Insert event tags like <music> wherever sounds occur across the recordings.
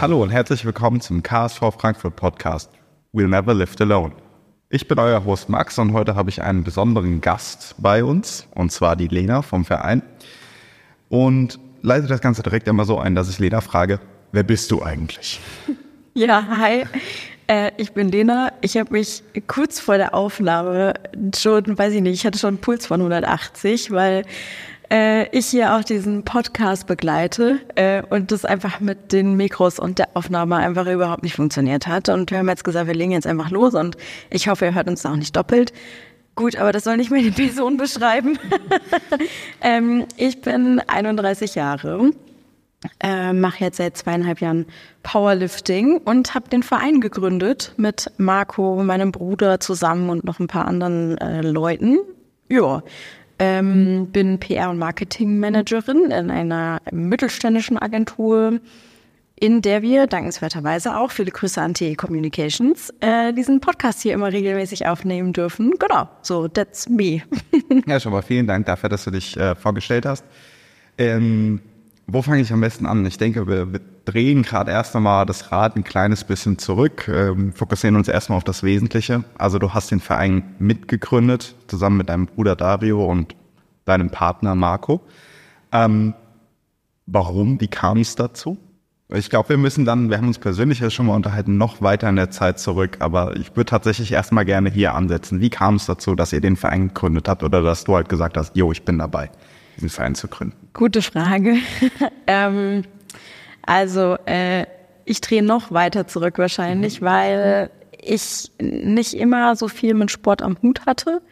Hallo und herzlich willkommen zum KSV Frankfurt Podcast We'll Never Live Alone. Ich bin euer Host Max und heute habe ich einen besonderen Gast bei uns und zwar die Lena vom Verein und leite das Ganze direkt immer so ein, dass ich Lena frage, wer bist du eigentlich? <laughs> Ja, hi. Äh, ich bin Lena. Ich habe mich kurz vor der Aufnahme schon, weiß ich nicht, ich hatte schon einen Puls von 180, weil äh, ich hier auch diesen Podcast begleite äh, und das einfach mit den Mikros und der Aufnahme einfach überhaupt nicht funktioniert hat. Und wir haben jetzt gesagt, wir legen jetzt einfach los und ich hoffe, ihr hört uns auch nicht doppelt. Gut, aber das soll nicht meine Person beschreiben. <laughs> ähm, ich bin 31 Jahre, äh, mache jetzt seit zweieinhalb Jahren Powerlifting und habe den Verein gegründet mit Marco, meinem Bruder zusammen und noch ein paar anderen äh, Leuten. Ja, ähm, bin PR- und Marketingmanagerin in einer mittelständischen Agentur, in der wir dankenswerterweise auch, viele Grüße an TE Communications, äh, diesen Podcast hier immer regelmäßig aufnehmen dürfen. Genau, so, that's me. <laughs> ja, schon mal vielen Dank dafür, dass du dich äh, vorgestellt hast. Ähm, wo fange ich am besten an? Ich denke, wir, wir drehen gerade erst einmal das Rad ein kleines bisschen zurück, ähm, fokussieren uns erstmal auf das Wesentliche. Also du hast den Verein mitgegründet, zusammen mit deinem Bruder Dario und deinem Partner Marco. Ähm, warum? Wie kam es dazu? Ich glaube, wir müssen dann, wir haben uns persönlich ja schon mal unterhalten, noch weiter in der Zeit zurück, aber ich würde tatsächlich erstmal gerne hier ansetzen. Wie kam es dazu, dass ihr den Verein gegründet habt oder dass du halt gesagt hast, jo, ich bin dabei? Diesen Verein zu gründen? Gute Frage. <laughs> ähm, also äh, ich drehe noch weiter zurück wahrscheinlich, mhm. weil ich nicht immer so viel mit Sport am Hut hatte.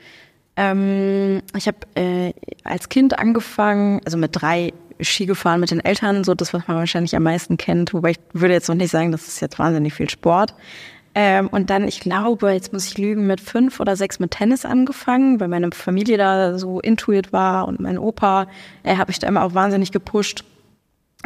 Ähm, ich habe äh, als Kind angefangen, also mit drei Ski gefahren mit den Eltern, so das, was man wahrscheinlich am meisten kennt. Wobei ich würde jetzt noch nicht sagen, das ist jetzt wahnsinnig viel Sport. Ähm, und dann, ich glaube, jetzt muss ich lügen, mit fünf oder sechs mit Tennis angefangen, weil meine Familie da so intuit war und mein Opa, er habe ich da immer auch wahnsinnig gepusht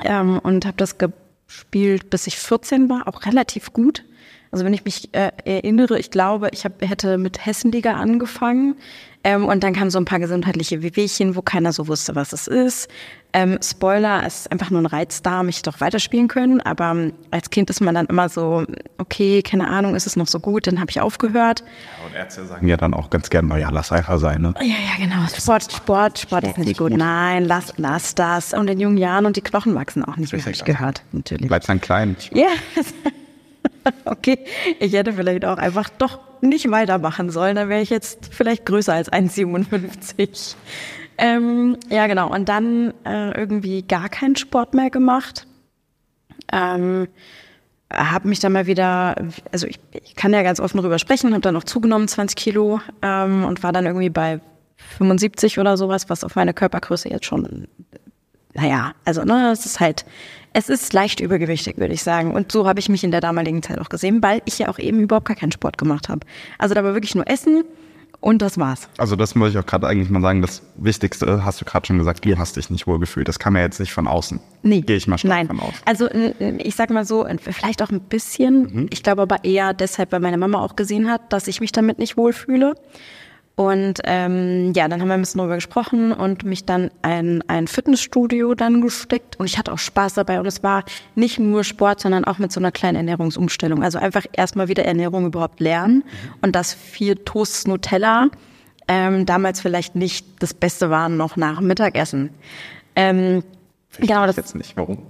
ähm, und habe das gespielt, bis ich 14 war, auch relativ gut. Also wenn ich mich äh, erinnere, ich glaube, ich hab, hätte mit Hessenliga angefangen ähm, und dann kamen so ein paar gesundheitliche Wehwehchen, wo keiner so wusste, was es ist. Ähm, Spoiler, es ist einfach nur ein Reizdarm, ich doch weiterspielen können. Aber ähm, als Kind ist man dann immer so, okay, keine Ahnung, ist es noch so gut, dann habe ich aufgehört. Ja, und Ärzte sagen ja dann auch ganz gerne, naja, lass einfach sein, ne? Ja, ja, genau. Sport, Sport, Sport ist nicht gut. Nein, lass, lass das. Und in jungen Jahren und die Knochen wachsen auch nicht, wie habe ich gehört, natürlich. Bleibst dann klein. Ja. <laughs> okay, ich hätte vielleicht auch einfach doch nicht weitermachen sollen. Dann wäre ich jetzt vielleicht größer als 1,57. <laughs> Ähm, ja, genau. Und dann äh, irgendwie gar keinen Sport mehr gemacht. Ähm, habe mich dann mal wieder, also ich, ich kann ja ganz offen darüber sprechen, habe dann noch zugenommen, 20 Kilo ähm, und war dann irgendwie bei 75 oder sowas, was auf meine Körpergröße jetzt schon, naja, also ne, es ist halt es ist leicht übergewichtig, würde ich sagen. Und so habe ich mich in der damaligen Zeit auch gesehen, weil ich ja auch eben überhaupt gar keinen Sport gemacht habe. Also da war wirklich nur Essen und das war's. Also das muss ich auch gerade eigentlich mal sagen, das Wichtigste hast du gerade schon gesagt, du hast dich nicht wohl gefühlt. Das kam ja jetzt nicht von außen. Nee. Gehe ich mal stark Nein. von aus. Also ich sag mal so, vielleicht auch ein bisschen. Mhm. Ich glaube aber eher deshalb, weil meine Mama auch gesehen hat, dass ich mich damit nicht wohlfühle. Und ähm, ja, dann haben wir ein bisschen darüber gesprochen und mich dann ein, ein Fitnessstudio dann gesteckt. Und ich hatte auch Spaß dabei. Und es war nicht nur Sport, sondern auch mit so einer kleinen Ernährungsumstellung. Also einfach erstmal wieder Ernährung überhaupt lernen. Mhm. Und das vier Toasts Nutella ähm, damals vielleicht nicht das Beste waren noch nach Mittagessen. Ähm, genau, das jetzt nicht, warum.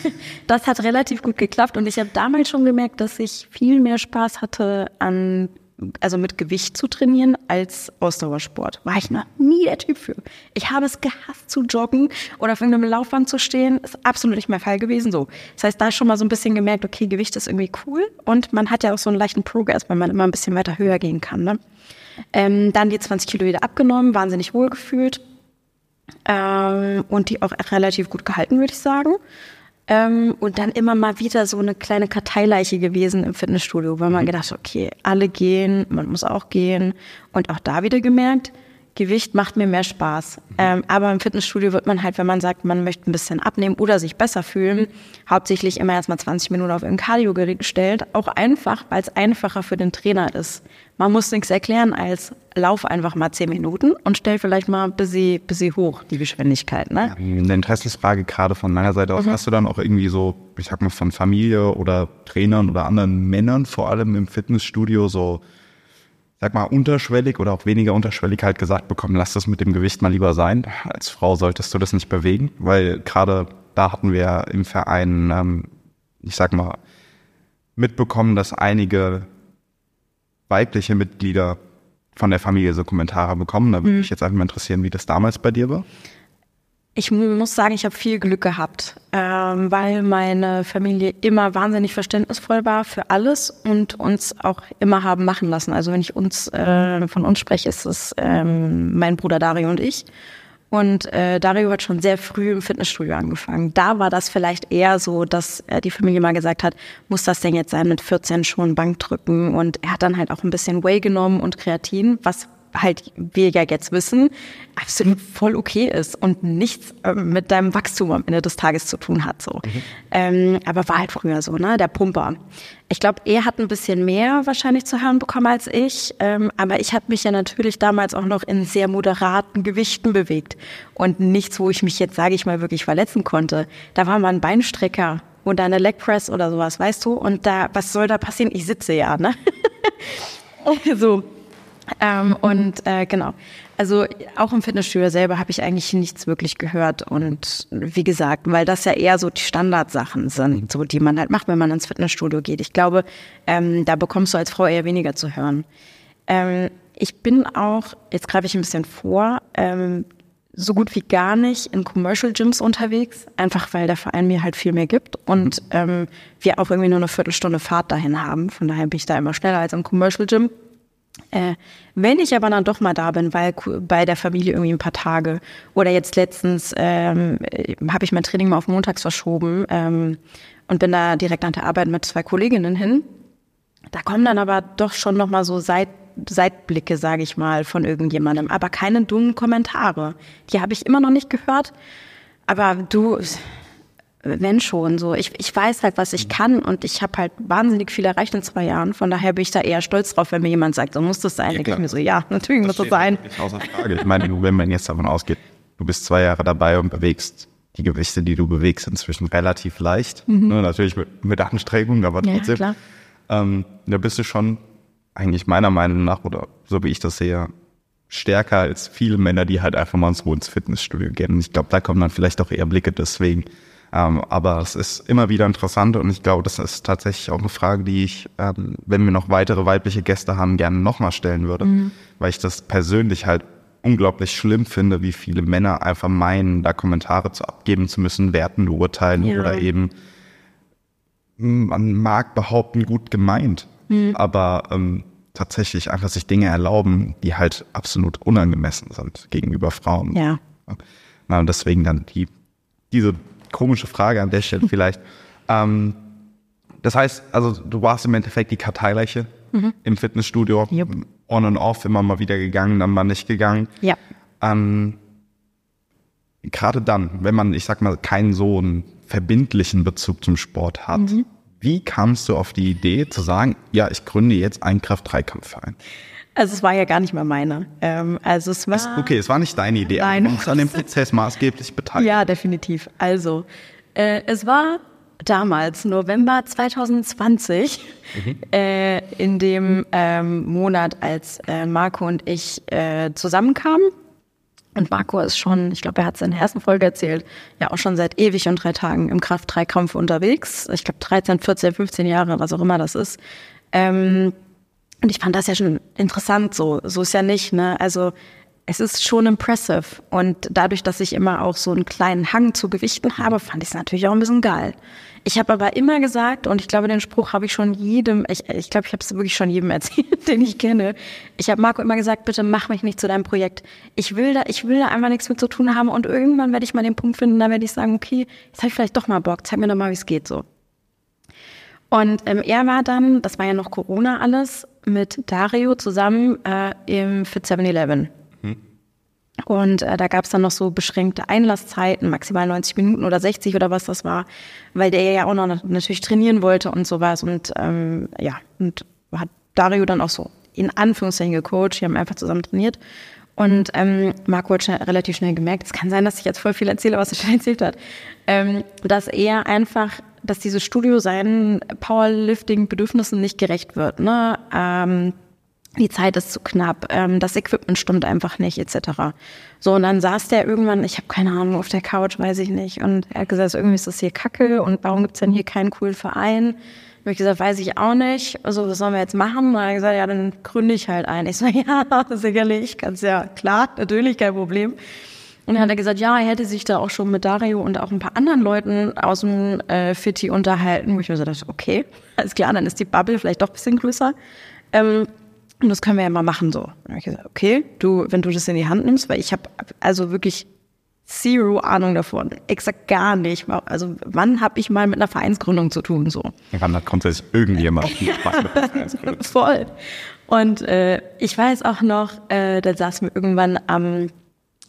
<laughs> das hat relativ gut geklappt und ich habe damals schon gemerkt, dass ich viel mehr Spaß hatte an also mit Gewicht zu trainieren als Ausdauersport. War ich noch nie der Typ für. Ich habe es gehasst zu joggen oder auf irgendeinem Laufband zu stehen. Ist absolut nicht mein Fall gewesen. So. Das heißt, da schon mal so ein bisschen gemerkt, okay, Gewicht ist irgendwie cool und man hat ja auch so einen leichten Progress, weil man immer ein bisschen weiter höher gehen kann. Ne? Ähm, dann die 20 Kilo wieder abgenommen, wahnsinnig wohl gefühlt ähm, und die auch relativ gut gehalten, würde ich sagen. Ähm, und dann immer mal wieder so eine kleine Karteileiche gewesen im Fitnessstudio, weil man mhm. gedacht, okay, alle gehen, man muss auch gehen. Und auch da wieder gemerkt, Gewicht macht mir mehr Spaß. Mhm. Ähm, aber im Fitnessstudio wird man halt, wenn man sagt, man möchte ein bisschen abnehmen oder sich besser fühlen, hauptsächlich immer erstmal 20 Minuten auf ein Cardio-Gerät gestellt. Auch einfach, weil es einfacher für den Trainer ist. Man muss nichts erklären als lauf einfach mal 10 Minuten und stell vielleicht mal ein bisschen, bisschen hoch, die Geschwindigkeit. Ne? Ja, eine Interessensfrage gerade von meiner Seite aus. Mhm. Hast du dann auch irgendwie so, ich sag mal, von Familie oder Trainern oder anderen Männern vor allem im Fitnessstudio so sag mal, unterschwellig oder auch weniger unterschwellig halt gesagt bekommen, lass das mit dem Gewicht mal lieber sein. Als Frau solltest du das nicht bewegen, weil gerade da hatten wir im Verein, ähm, ich sag mal, mitbekommen, dass einige weibliche Mitglieder von der Familie so Kommentare bekommen. Da würde mhm. mich jetzt einfach mal interessieren, wie das damals bei dir war. Ich muss sagen, ich habe viel Glück gehabt, ähm, weil meine Familie immer wahnsinnig verständnisvoll war für alles und uns auch immer haben machen lassen. Also wenn ich uns äh, von uns spreche, ist es ähm, mein Bruder Dario und ich. Und äh, Dario hat schon sehr früh im Fitnessstudio angefangen. Da war das vielleicht eher so, dass äh, die Familie mal gesagt hat, muss das denn jetzt sein mit 14 schon Bank drücken? Und er hat dann halt auch ein bisschen Whey genommen und Kreatin, was halt wir ja jetzt wissen, absolut voll okay ist und nichts äh, mit deinem Wachstum am Ende des Tages zu tun hat. So. Mhm. Ähm, aber war halt früher so, ne? Der Pumper. Ich glaube, er hat ein bisschen mehr wahrscheinlich zu hören bekommen als ich. Ähm, aber ich habe mich ja natürlich damals auch noch in sehr moderaten Gewichten bewegt. Und nichts, wo ich mich jetzt, sage ich mal, wirklich verletzen konnte. Da war mal ein Beinstrecker oder eine Leg Press oder sowas, weißt du? Und da, was soll da passieren? Ich sitze ja, ne? <laughs> so. Ähm, und äh, genau. Also auch im Fitnessstudio selber habe ich eigentlich nichts wirklich gehört. Und wie gesagt, weil das ja eher so die Standardsachen sind, so die man halt macht, wenn man ins Fitnessstudio geht. Ich glaube, ähm, da bekommst du als Frau eher weniger zu hören. Ähm, ich bin auch, jetzt greife ich ein bisschen vor, ähm, so gut wie gar nicht in Commercial Gyms unterwegs, einfach weil der Verein mir halt viel mehr gibt und ähm, wir auch irgendwie nur eine Viertelstunde Fahrt dahin haben. Von daher bin ich da immer schneller als im Commercial Gym. Äh, wenn ich aber dann doch mal da bin, weil bei der Familie irgendwie ein paar Tage oder jetzt letztens ähm, habe ich mein Training mal auf montags verschoben ähm, und bin da direkt an der Arbeit mit zwei Kolleginnen hin. Da kommen dann aber doch schon noch mal so Seit Seitblicke, sage ich mal, von irgendjemandem, aber keine dummen Kommentare. Die habe ich immer noch nicht gehört. Aber du, wenn schon so. Ich, ich weiß halt, was ich mhm. kann und ich habe halt wahnsinnig viel erreicht in zwei Jahren. Von daher bin ich da eher stolz drauf, wenn mir jemand sagt, so muss das sein. Ja, ich mir so, ja, natürlich das muss das sein. Außer Frage. Ich meine, wenn man jetzt davon ausgeht, du bist zwei Jahre dabei und bewegst die Gewichte, die du bewegst, inzwischen relativ leicht. Mhm. Ne, natürlich mit, mit Anstrengung, aber trotzdem. Ja, ähm, da bist du schon eigentlich meiner Meinung nach, oder so wie ich das sehe, stärker als viele Männer, die halt einfach mal ins Fitnessstudio gehen. Und ich glaube, da kommen dann vielleicht auch eher Blicke deswegen. Ähm, aber es ist immer wieder interessant und ich glaube, das ist tatsächlich auch eine Frage, die ich, ähm, wenn wir noch weitere weibliche Gäste haben, gerne nochmal stellen würde, mhm. weil ich das persönlich halt unglaublich schlimm finde, wie viele Männer einfach meinen, da Kommentare zu abgeben zu müssen, werten, urteilen ja. oder eben, hm, man mag behaupten, gut gemeint, mhm. aber ähm, tatsächlich einfach sich Dinge erlauben, die halt absolut unangemessen sind gegenüber Frauen. Ja. Na, und deswegen dann die, diese komische Frage an der Stelle <laughs> vielleicht. ähm, das heißt, also du warst im Endeffekt die Karteileiche mhm. im Fitnessstudio, yep. on and off, immer mal wieder gegangen, dann mal nicht gegangen. Ja. Ähm, Gerade dann, wenn man, ich sag mal, keinen so einen verbindlichen Bezug zum Sport hat, mhm. wie kamst du auf die Idee zu sagen, ja, ich gründe jetzt einen Kraft-3-Kampfverein? Also es war ja gar nicht mehr meine. Ähm, also es war. Okay, es war nicht deine Idee. Nein. Du warst an dem Prozess maßgeblich beteiligt. Ja, definitiv. Also äh, es war damals November 2020 mhm. äh, in dem ähm, Monat, als äh, Marco und ich äh, zusammenkamen. Und Marco ist schon, ich glaube, er hat es in der ersten Folge erzählt, ja auch schon seit ewig und drei Tagen im Kraft-3-Kampf unterwegs. Ich glaube 13, 14, 15 Jahre, was auch immer das ist. Ähm, und ich fand das ja schon interessant so. So ist ja nicht, ne? Also es ist schon impressive. Und dadurch, dass ich immer auch so einen kleinen Hang zu Gewichten habe, fand ich es natürlich auch ein bisschen geil. Ich habe aber immer gesagt, und ich glaube, den Spruch habe ich schon jedem, ich, ich glaube, ich habe es wirklich schon jedem <laughs> erzählt, den ich kenne. Ich habe Marco immer gesagt, bitte mach mich nicht zu deinem Projekt. Ich will da, ich will da einfach nichts mit zu tun haben und irgendwann werde ich mal den Punkt finden, da werde ich sagen, okay, jetzt habe ich vielleicht doch mal Bock, zeig mir doch mal, wie es geht so. Und ähm, er war dann, das war ja noch Corona alles, mit Dario zusammen äh, im Fit 7-Eleven. Hm. Und äh, da gab es dann noch so beschränkte Einlasszeiten, maximal 90 Minuten oder 60 oder was das war, weil der ja auch noch natürlich trainieren wollte und sowas. Und ähm, ja, und hat Dario dann auch so in Anführungszeichen gecoacht, die haben einfach zusammen trainiert. Und ähm, Marco hat schnell, relativ schnell gemerkt, es kann sein, dass ich jetzt voll viel erzähle, was er schon <laughs> erzählt hat, ähm, dass er einfach, dass dieses Studio seinen Powerlifting-Bedürfnissen nicht gerecht wird. Ne? Ähm, die Zeit ist zu knapp, ähm, das Equipment stimmt einfach nicht, etc. So, und dann saß der irgendwann, ich habe keine Ahnung, auf der Couch, weiß ich nicht. Und er hat gesagt, irgendwie ist das hier kacke und warum gibt's denn hier keinen coolen Verein? Habe ich gesagt, weiß ich auch nicht. Also, was sollen wir jetzt machen? Und er hat gesagt, ja, dann gründe ich halt ein. Ich so, <laughs> ja, sicherlich, ganz ja, klar, natürlich, kein Problem. Und dann hat er gesagt, ja, er hätte sich da auch schon mit Dario und auch ein paar anderen Leuten aus dem äh, Fitti unterhalten. Wo ich mir so dachte, okay, alles klar, dann ist die Bubble vielleicht doch ein bisschen größer. Ähm, und das können wir ja mal machen so. Und dann habe ich gesagt, okay, du, wenn du das in die Hand nimmst, weil ich habe also wirklich zero Ahnung davon. Exakt gar nicht. Also wann habe ich mal mit einer Vereinsgründung zu tun? So. Wann hat grundsätzlich irgendjemand <laughs> Voll. Und äh, ich weiß auch noch, äh, da saßen wir irgendwann am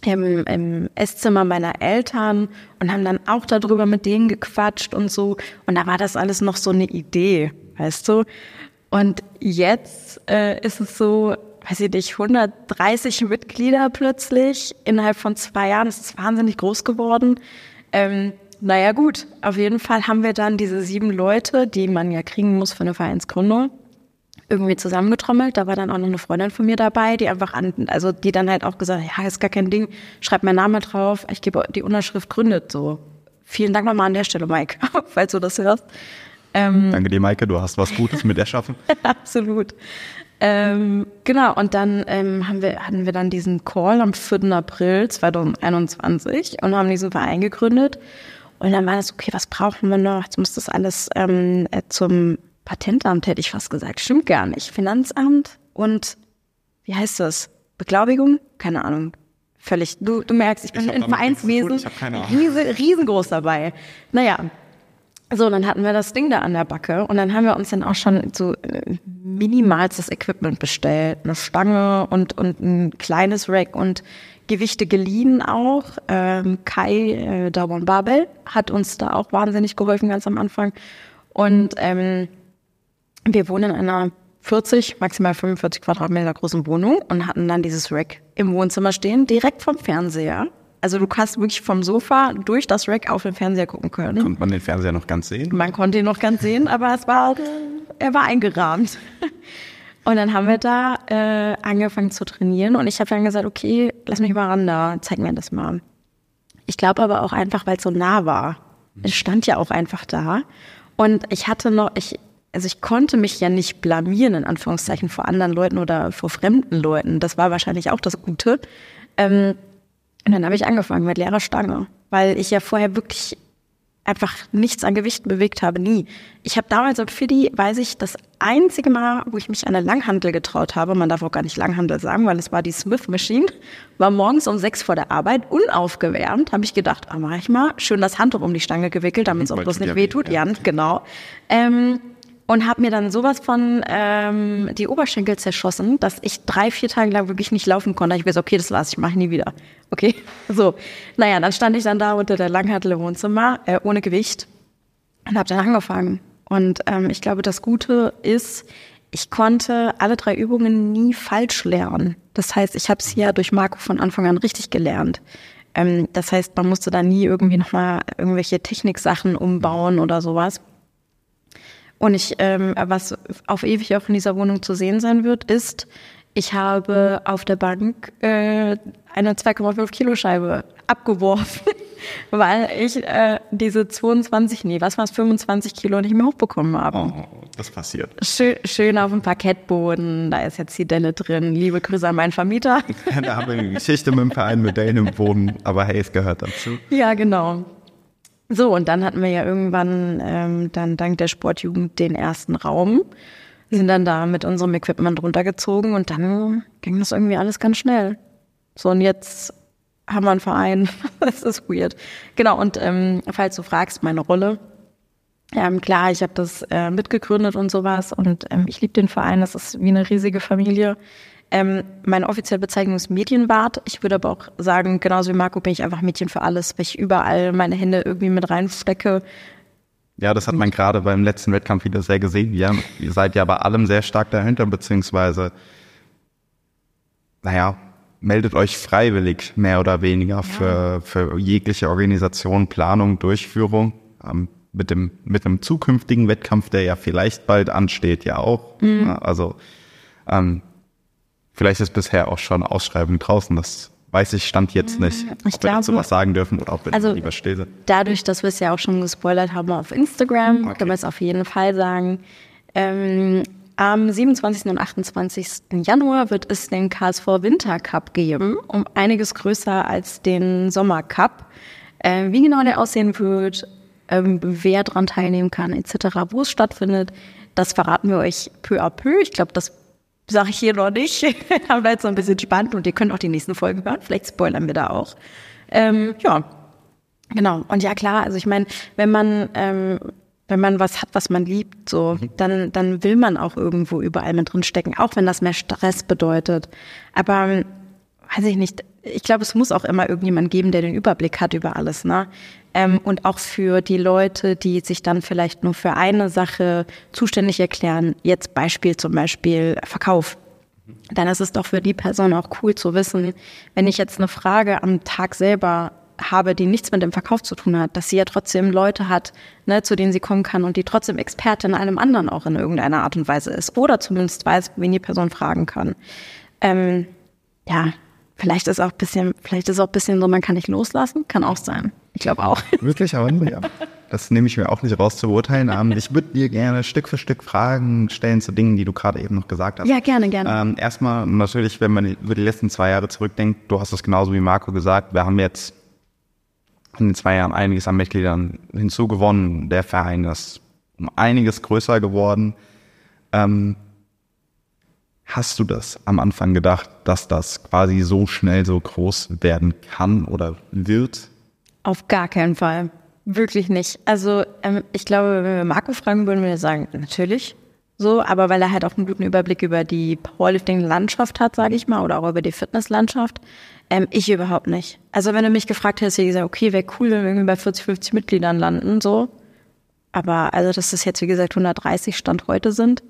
im, im Esszimmer meiner Eltern und haben dann auch darüber mit denen gequatscht und so. Und da war das alles noch so eine Idee, weißt du? Und jetzt äh, ist es so, weiß ich nicht, 130 Mitglieder plötzlich. Innerhalb von zwei Jahren ist es wahnsinnig groß geworden. Ähm, naja gut, auf jeden Fall haben wir dann diese sieben Leute, die man ja kriegen muss für eine Vereinsgründung, irgendwie zusammengetrommelt. Da war dann auch noch eine Freundin von mir dabei, die einfach an, also die dann halt auch gesagt, ja, ist gar kein Ding, schreib meinen Namen drauf, ich gebe die Unterschrift gründet so. Vielen Dank nochmal an der Stelle, Mike, <laughs> falls du das hörst. Ähm, Danke dir, Maike, du hast was Gutes mit erschaffen. <laughs> Absolut. Ähm, genau, und dann ähm, haben wir, hatten wir dann diesen Call am 4. April 2021 und haben diesen Verein gegründet. Und dann war das, okay, was brauchen wir noch? Jetzt muss das alles ähm, äh, zum Patentamt, hätte ich fast gesagt. Stimmt gar nicht. Finanzamt und wie heißt das? Beglaubigung? Keine Ahnung. Völlig. Du, du merkst, ich bin ich im Vereinswesen riesen, riesengroß dabei. Naja, so, dann hatten wir das Ding da an der Backe und dann haben wir uns dann auch schon so äh, minimalstes Equipment bestellt. Eine Stange und, und ein kleines Rack und Gewichte geliehen auch. Ähm, Kai äh, Dauern Babel hat uns da auch wahnsinnig geholfen ganz am Anfang. Und ähm, wir wohnen in einer 40, maximal 45 Quadratmeter großen Wohnung und hatten dann dieses Rack im Wohnzimmer stehen, direkt vom Fernseher. Also du kannst wirklich vom Sofa durch das Rack auf den Fernseher gucken können. Konnte man den Fernseher noch ganz sehen? Man konnte ihn noch ganz sehen, aber es war, er war eingerahmt. <laughs> Und dann haben wir da äh, angefangen zu trainieren und ich habe dann gesagt, okay, lass mich mal ran da, zeig mir das mal. Ich glaube aber auch einfach, weil es so nah war. Es stand ja auch einfach da. Und ich hatte noch, ich, also ich konnte mich ja nicht blamieren, in Anführungszeichen, vor anderen Leuten oder vor fremden Leuten. Das war wahrscheinlich auch das Gute. Ähm, und dann habe ich angefangen mit leerer Stange, weil ich ja vorher wirklich einfach nichts an Gewichten bewegt habe, nie. Ich habe damals auf Fiddy, weiß ich, das einzige Mal, wo ich mich an eine Langhandel getraut habe, man darf auch gar nicht Langhandel sagen, weil es war die Smith Machine, war morgens um sechs vor der Arbeit, unaufgewärmt, habe ich gedacht, ah, mach ich mal, schön das Handtuch um die Stange gewickelt, damit es auch bloß nicht wehtut, ja, genau. Ähm, und habe mir dann sowas von ähm, die Oberschenkel zerschossen, dass ich drei, vier Tage lang wirklich nicht laufen konnte. Ich weiß, okay, das war's, ich mache nie wieder. Okay, <laughs> so. Naja, dann stand ich dann da unter der Langhantel im Wohnzimmer, äh, ohne Gewicht und habe dann angefangen. Und ähm, ich glaube, das Gute ist, ich konnte alle drei Übungen nie falsch lernen. Das heißt, ich habe es ja durch Marco von Anfang an richtig gelernt. Ähm, das heißt, man musste da nie irgendwie nochmal irgendwelche Techniksachen umbauen oder sowas. Und ich, ähm, was auf ewig auch in dieser Wohnung zu sehen sein wird, ist, ich habe auf der Bank äh, eine 2,5 Kilo Scheibe abgeworfen, <laughs> weil ich äh, diese 22, nee, was war es, 25 Kilo nicht mehr hochbekommen habe. Oh, das passiert. Schön, schön auf dem Parkettboden, da ist jetzt die Delle drin. Liebe Grüße an meinen Vermieter. <laughs> da haben wir eine Geschichte mit dem Verein mit Dellen im Boden, aber hey, es gehört dazu. Ja, genau. So, und dann hatten wir ja irgendwann ähm, dann dank der Sportjugend den ersten Raum. Sind dann da mit unserem Equipment runtergezogen und dann ging das irgendwie alles ganz schnell. So, und jetzt haben wir einen Verein. <laughs> das ist weird. Genau, und ähm, falls du fragst, meine Rolle. Ähm, klar, ich habe das äh, mitgegründet und sowas und ähm, ich liebe den Verein, das ist wie eine riesige Familie. Ähm, meine offizielle Bezeichnung ist Medienwart. Ich würde aber auch sagen, genauso wie Marco bin ich einfach Mädchen für alles, weil ich überall meine Hände irgendwie mit reinstecke. Ja, das hat man gerade beim letzten Wettkampf wieder sehr gesehen. Ja, ihr seid ja bei allem sehr stark dahinter, beziehungsweise, naja, meldet euch freiwillig mehr oder weniger ja. für, für jegliche Organisation, Planung, Durchführung. Ähm, mit dem, mit dem zukünftigen Wettkampf, der ja vielleicht bald ansteht, ja auch. Mhm. Also ähm, vielleicht ist bisher auch schon Ausschreibung draußen. Das weiß ich stand jetzt mhm. nicht, ich ob glaube, wir dazu was sagen dürfen oder ob wir also, lieber still sind. Dadurch, dass wir es ja auch schon gespoilert haben auf Instagram, okay. können wir es auf jeden Fall sagen. Ähm, am 27. und 28. Januar wird es den KSV Winter Cup geben, um einiges größer als den Sommer Cup. Äh, wie genau der aussehen wird, ähm, wer daran teilnehmen kann, etc., wo es stattfindet, das verraten wir euch peu à peu. Ich glaube, das sage ich hier noch nicht. Aber bleibt so ein bisschen spannend und ihr könnt auch die nächsten Folgen hören. Vielleicht spoilern wir da auch. Ähm, ja, genau. Und ja, klar, also ich meine, wenn man ähm, wenn man was hat, was man liebt, so, mhm. dann, dann will man auch irgendwo überall mit drin stecken, auch wenn das mehr Stress bedeutet. Aber weiß ich nicht, ich glaube, es muss auch immer irgendjemand geben, der den Überblick hat über alles, ne? Ähm, und auch für die Leute, die sich dann vielleicht nur für eine Sache zuständig erklären, jetzt Beispiel zum Beispiel Verkauf. Dann ist es doch für die Person auch cool zu wissen, wenn ich jetzt eine Frage am Tag selber habe, die nichts mit dem Verkauf zu tun hat, dass sie ja trotzdem Leute hat, ne, zu denen sie kommen kann und die trotzdem Expertin in einem anderen auch in irgendeiner Art und Weise ist oder zumindest weiß, wen die Person fragen kann. Ähm, ja, vielleicht ist auch bisschen, vielleicht ist auch bisschen so, man kann nicht loslassen, kann auch sein. Ich glaube auch. <laughs> Wirklich, aber ja. Das nehme ich mir auch nicht raus zu beurteilen. Ähm, ich würde dir gerne Stück für Stück Fragen stellen zu Dingen, die du gerade eben noch gesagt hast. Ja, gerne, gerne. Ähm, erstmal natürlich, wenn man über die letzten zwei Jahre zurückdenkt, du hast es genauso wie Marco gesagt, wir haben jetzt in den zwei Jahren einiges an Mitgliedern hinzugewonnen. Der Verein ist um einiges größer geworden. Ähm, hast du das am Anfang gedacht, dass das quasi so schnell so groß werden kann oder wird? Auf gar keinen Fall. Wirklich nicht. Also ähm, ich glaube, wenn wir Marco fragen würden, würde er sagen, natürlich. So, aber weil er halt auch einen guten Überblick über die Powerlifting-Landschaft hat, sage ich mal, oder auch über die Fitness-Landschaft. Ähm, ich überhaupt nicht. Also wenn du mich gefragt hättest, hätte ich gesagt, okay, wäre cool, wenn wir irgendwie bei 40, 50 Mitgliedern landen, so. Aber also, dass das jetzt, wie gesagt, 130 Stand heute sind.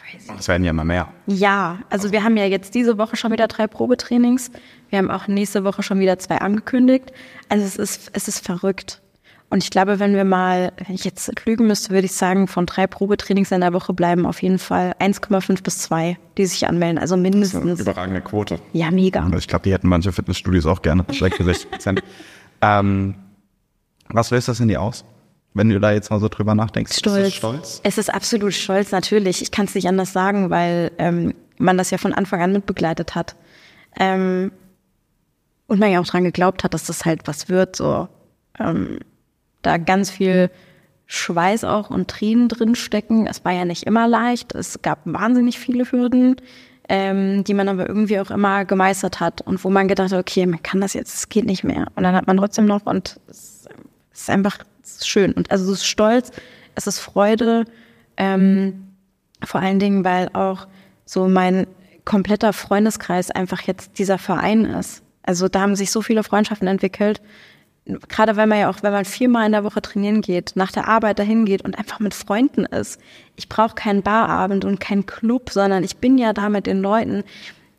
Crazy. Das werden ja immer mehr. Ja, also wir haben ja jetzt diese Woche schon wieder drei Probetrainings. Wir haben auch nächste Woche schon wieder zwei angekündigt. Also es ist, es ist verrückt. Und ich glaube, wenn wir mal, wenn ich jetzt lügen müsste, würde ich sagen, von drei Probetrainings in der Woche bleiben auf jeden Fall 1,5 bis 2, die sich anmelden. Also mindestens. Das ist eine überragende Quote. Ja, mega. Ich glaube, die hätten manche Fitnessstudios auch gerne. Vielleicht 60 Prozent. ähm, was löst das in dir aus? Wenn du da jetzt mal so drüber nachdenkst. Stolz. Ist stolz? Es ist absolut stolz, natürlich. Ich kann es nicht anders sagen, weil ähm, man das ja von Anfang an mitbegleitet hat. Ähm, und man ja auch dran geglaubt hat, dass das halt was wird, so. Ähm, da ganz viel Schweiß auch und Tränen drin stecken. Es war ja nicht immer leicht. Es gab wahnsinnig viele Hürden, ähm, die man aber irgendwie auch immer gemeistert hat und wo man gedacht hat, okay, man kann das jetzt, es geht nicht mehr. Und dann hat man trotzdem noch und es ist einfach es ist schön. Und also es ist Stolz, es ist Freude, ähm, vor allen Dingen, weil auch so mein kompletter Freundeskreis einfach jetzt dieser Verein ist. Also da haben sich so viele Freundschaften entwickelt, gerade weil man ja auch, wenn man viermal in der Woche trainieren geht, nach der Arbeit dahin geht und einfach mit Freunden ist. Ich brauche keinen Barabend und keinen Club, sondern ich bin ja da mit den Leuten,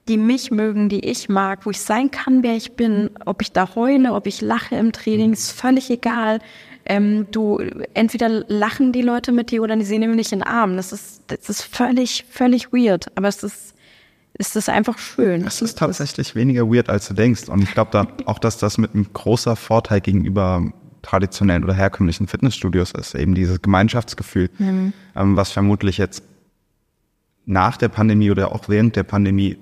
die mich mögen, die ich mag, wo ich sein kann, wer ich bin. Ob ich da heule, ob ich lache im Training, ist völlig egal. Ähm, du, entweder lachen die Leute mit dir oder sie nehmen dich in den Arm. Das ist, das ist völlig, völlig weird. Aber es ist, ist das einfach schön. Es ist tatsächlich weniger weird, als du denkst. Und ich glaube da <laughs> auch, dass das mit einem großer Vorteil gegenüber traditionellen oder herkömmlichen Fitnessstudios ist. Eben dieses Gemeinschaftsgefühl, mhm. ähm, was vermutlich jetzt nach der Pandemie oder auch während der Pandemie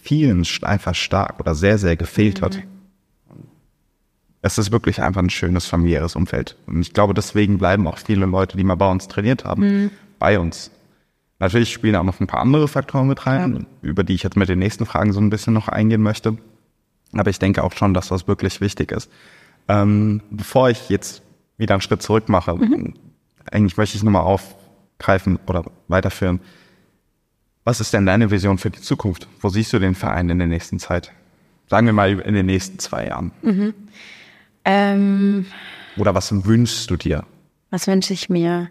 vielen einfach stark oder sehr, sehr gefehlt mhm. hat. Es ist wirklich einfach ein schönes familiäres Umfeld. Und ich glaube, deswegen bleiben auch viele Leute, die mal bei uns trainiert haben, mhm. bei uns. Natürlich spielen auch noch ein paar andere Faktoren mit rein, ja. über die ich jetzt mit den nächsten Fragen so ein bisschen noch eingehen möchte. Aber ich denke auch schon, dass das wirklich wichtig ist. Ähm, bevor ich jetzt wieder einen Schritt zurück mache, mhm. eigentlich möchte ich nochmal aufgreifen oder weiterführen. Was ist denn deine Vision für die Zukunft? Wo siehst du den Verein in der nächsten Zeit? Sagen wir mal in den nächsten zwei Jahren. Mhm. Ähm, Oder was wünschst du dir? was wünsche ich mir?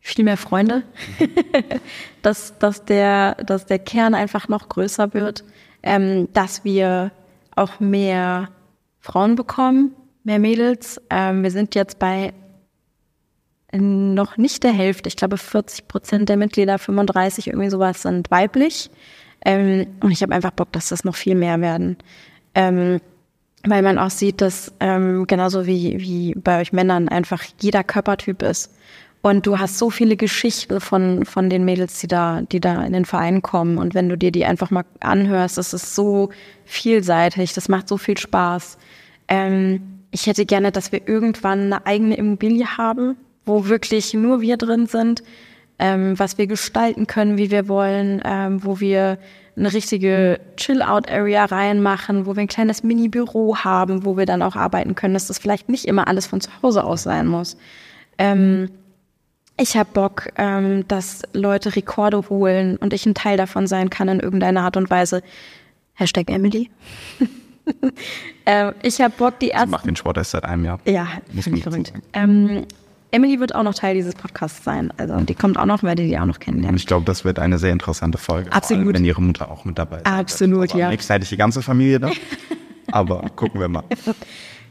Viel mehr Freunde, <laughs> dass, dass, der, dass der Kern einfach noch größer wird, ähm, dass wir auch mehr Frauen bekommen, mehr Mädels. Ähm, wir sind jetzt bei noch nicht der Hälfte. Ich glaube, 40 Prozent der Mitglieder, 35 irgendwie sowas, sind weiblich. Ähm, und ich habe einfach Bock, dass das noch viel mehr werden. Ähm, weil man auch sieht, dass ähm, genauso wie, wie bei euch Männern einfach jeder Körpertyp ist. Und du hast so viele Geschichten von, von den Mädels, die da, die da in den Verein kommen. Und wenn du dir die einfach mal anhörst, das ist so vielseitig, das macht so viel Spaß. Ähm, ich hätte gerne, dass wir irgendwann eine eigene Immobilie haben, wo wirklich nur wir drin sind, ähm, was wir gestalten können, wie wir wollen, ähm, wo wir eine richtige Chill-Out-Area reinmachen, wo wir ein kleines Mini-Büro haben, wo wir dann auch arbeiten können, dass das vielleicht nicht immer alles von zu Hause aus sein muss. Ähm, ich habe Bock, ähm, dass Leute Rekorde holen und ich ein Teil davon sein kann in irgendeiner Art und Weise. Hashtag Emily. <laughs> ähm, ich habe Bock, die Sie ersten. macht den Sport erst seit einem Jahr. Ja, Muss ich verrückt. Ähm, Emily wird auch noch Teil dieses Podcasts sein. Also die kommt auch noch, werdet ihr die auch noch Und kennenlernen. ich glaube, das wird eine sehr interessante Folge. Absolut. Allem, wenn ihre Mutter auch mit dabei ist. Absolut, ja. Am nächsten hätte ich die ganze Familie da. <laughs> Aber gucken wir mal. <laughs>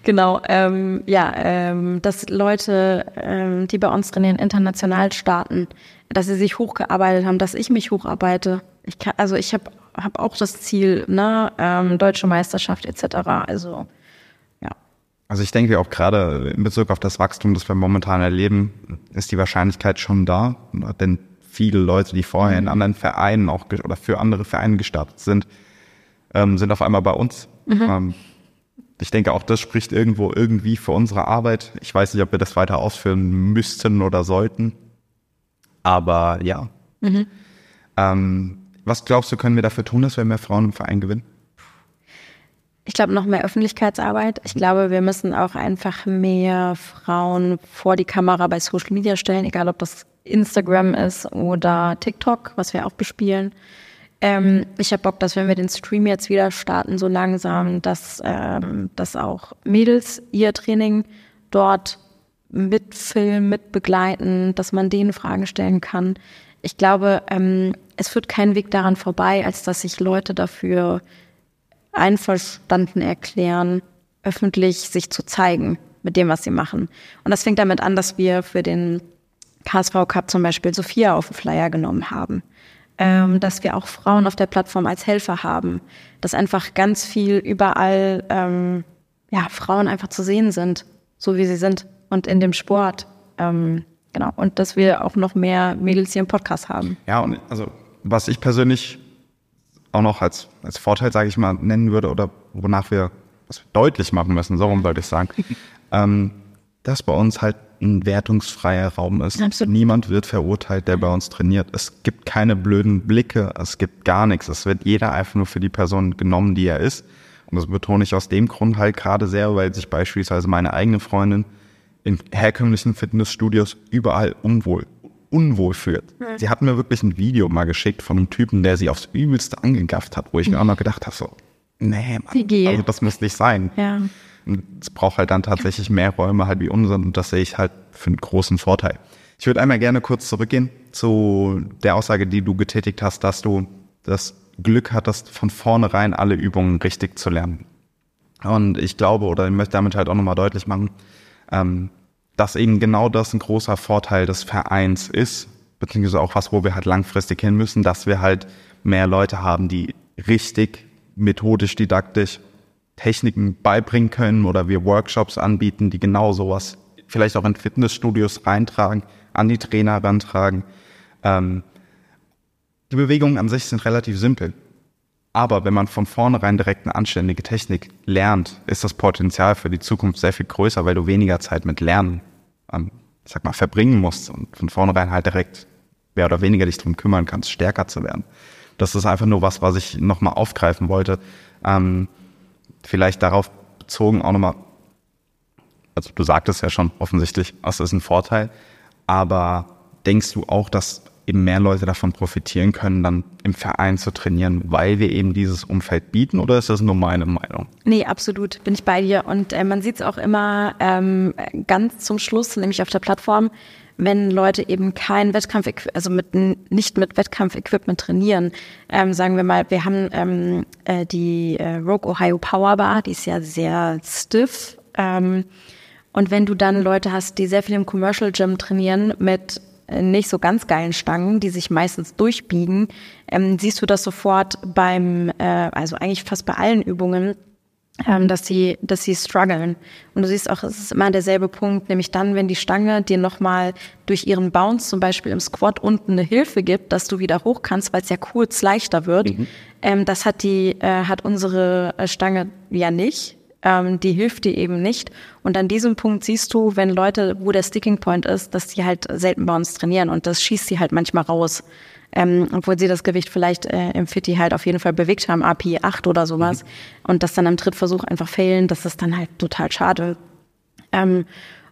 Genau, ähm, ja, ähm, dass Leute, ähm, die bei uns trainieren, international starten, dass sie sich hochgearbeitet haben, dass ich mich hocharbeite. Ich kann, also ich habe hab auch das Ziel, ne, ähm, deutsche Meisterschaft etc. Also Also ich denke auch gerade in Bezug auf das Wachstum, das wir momentan erleben, ist die Wahrscheinlichkeit schon da. Denn viele Leute, die vorher in anderen Vereinen auch oder für andere Vereine gestartet sind, ähm, sind auf einmal bei uns. Ähm, ich denke auch, das spricht irgendwo irgendwie für unsere Arbeit. Ich weiß nicht, ob wir das weiter ausführen müssten oder sollten. Aber ja. Ähm, was glaubst du, können wir dafür tun, dass wir mehr Frauen im Verein gewinnen? Ich glaube, noch mehr Öffentlichkeitsarbeit. Ich glaube, wir müssen auch einfach mehr Frauen vor die Kamera bei Social Media stellen, egal ob das Instagram ist oder TikTok, was wir auch bespielen. Ähm, ich habe Bock, dass wenn wir den Stream jetzt wieder starten, so langsam, dass, ähm, dass auch Mädels ihr Training dort mitfilmen, mitbegleiten, dass man denen Fragen stellen kann. Ich glaube, ähm, es führt kein Weg daran vorbei, als dass sich Leute dafür einverstanden erklären, öffentlich sich zu zeigen mit dem, was sie machen. Und das fängt damit an, dass wir für den KSV Cup zum Beispiel Sophia auf den Flyer genommen haben. Ähm, dass wir auch Frauen auf der Plattform als Helfer haben. Dass einfach ganz viel überall ähm, ja, Frauen einfach zu sehen sind, so wie sie sind. Und in dem Sport. Ähm, genau. Und dass wir auch noch mehr Mädels hier im Podcast haben. Ja, und also was ich persönlich auch noch als, als Vorteil, sage ich mal, nennen würde oder wonach wir, was wir deutlich machen müssen, so rum sollte ich sagen, <laughs> ähm, dass bei uns halt ein wertungsfreier Raum ist. Absolut. Niemand wird verurteilt, der bei uns trainiert. Es gibt keine blöden Blicke, es gibt gar nichts. Es wird jeder einfach nur für die Person genommen, die er ist. Und das betone ich aus dem Grund halt gerade sehr, weil sich beispielsweise meine eigene Freundin in herkömmlichen Fitnessstudios überall unwohl, unwohl fühlt. Sie hat mir wirklich ein Video mal geschickt von einem Typen, der sie aufs Übelste angegafft hat, wo ich mir auch noch gedacht habe, so, nee, Mann, also das muss nicht sein. Ja. Und es braucht halt dann tatsächlich mehr Räume halt wie unseren und das sehe ich halt für einen großen Vorteil. Ich würde einmal gerne kurz zurückgehen zu der Aussage, die du getätigt hast, dass du das Glück hattest, von vornherein alle Übungen richtig zu lernen. Und ich glaube, oder ich möchte damit halt auch nochmal deutlich machen, ähm, dass eben genau das ein großer Vorteil des Vereins ist, beziehungsweise auch was, wo wir halt langfristig hin müssen, dass wir halt mehr Leute haben, die richtig methodisch, didaktisch Techniken beibringen können oder wir Workshops anbieten, die genau sowas vielleicht auch in Fitnessstudios reintragen, an die Trainer rantragen. Ähm, die Bewegungen an sich sind relativ simpel. Aber wenn man von vornherein direkt eine anständige Technik lernt, ist das Potenzial für die Zukunft sehr viel größer, weil du weniger Zeit mit Lernen, ähm, ich sag mal, verbringen musst und von vornherein halt direkt mehr oder weniger dich drum kümmern kannst, stärker zu werden. Das ist einfach nur was, was ich nochmal aufgreifen wollte. Ähm, vielleicht darauf bezogen auch nochmal, also du sagtest ja schon offensichtlich, es ist ein Vorteil, aber denkst du auch, dass eben mehr Leute davon profitieren können, dann im Verein zu trainieren, weil wir eben dieses Umfeld bieten? Oder ist das nur meine Meinung? Nee, absolut, bin ich bei dir. Und äh, man sieht es auch immer ähm, ganz zum Schluss, nämlich auf der Plattform, wenn Leute eben kein Wettkampf, also mit, nicht mit Wettkampfequipment trainieren. Ähm, sagen wir mal, wir haben ähm, äh, die äh, Rogue Ohio Power Bar, die ist ja sehr stiff. Ähm, und wenn du dann Leute hast, die sehr viel im Commercial Gym trainieren mit nicht so ganz geilen Stangen, die sich meistens durchbiegen, ähm, siehst du das sofort beim, äh, also eigentlich fast bei allen Übungen, ähm, dass sie, dass sie strugglen. Und du siehst auch, es ist immer derselbe Punkt, nämlich dann, wenn die Stange dir nochmal durch ihren Bounce zum Beispiel im Squat unten eine Hilfe gibt, dass du wieder hoch kannst, weil es ja kurz leichter wird. Mhm. Ähm, das hat die, äh, hat unsere äh, Stange ja nicht. Ähm, die hilft dir eben nicht. Und an diesem Punkt siehst du, wenn Leute, wo der Sticking Point ist, dass sie halt selten Bounce trainieren und das schießt sie halt manchmal raus ähm, obwohl sie das Gewicht vielleicht äh, im Fitti halt auf jeden Fall bewegt haben, API 8 oder sowas, mhm. und das dann am Trittversuch einfach fehlen, das ist dann halt total schade. Ähm,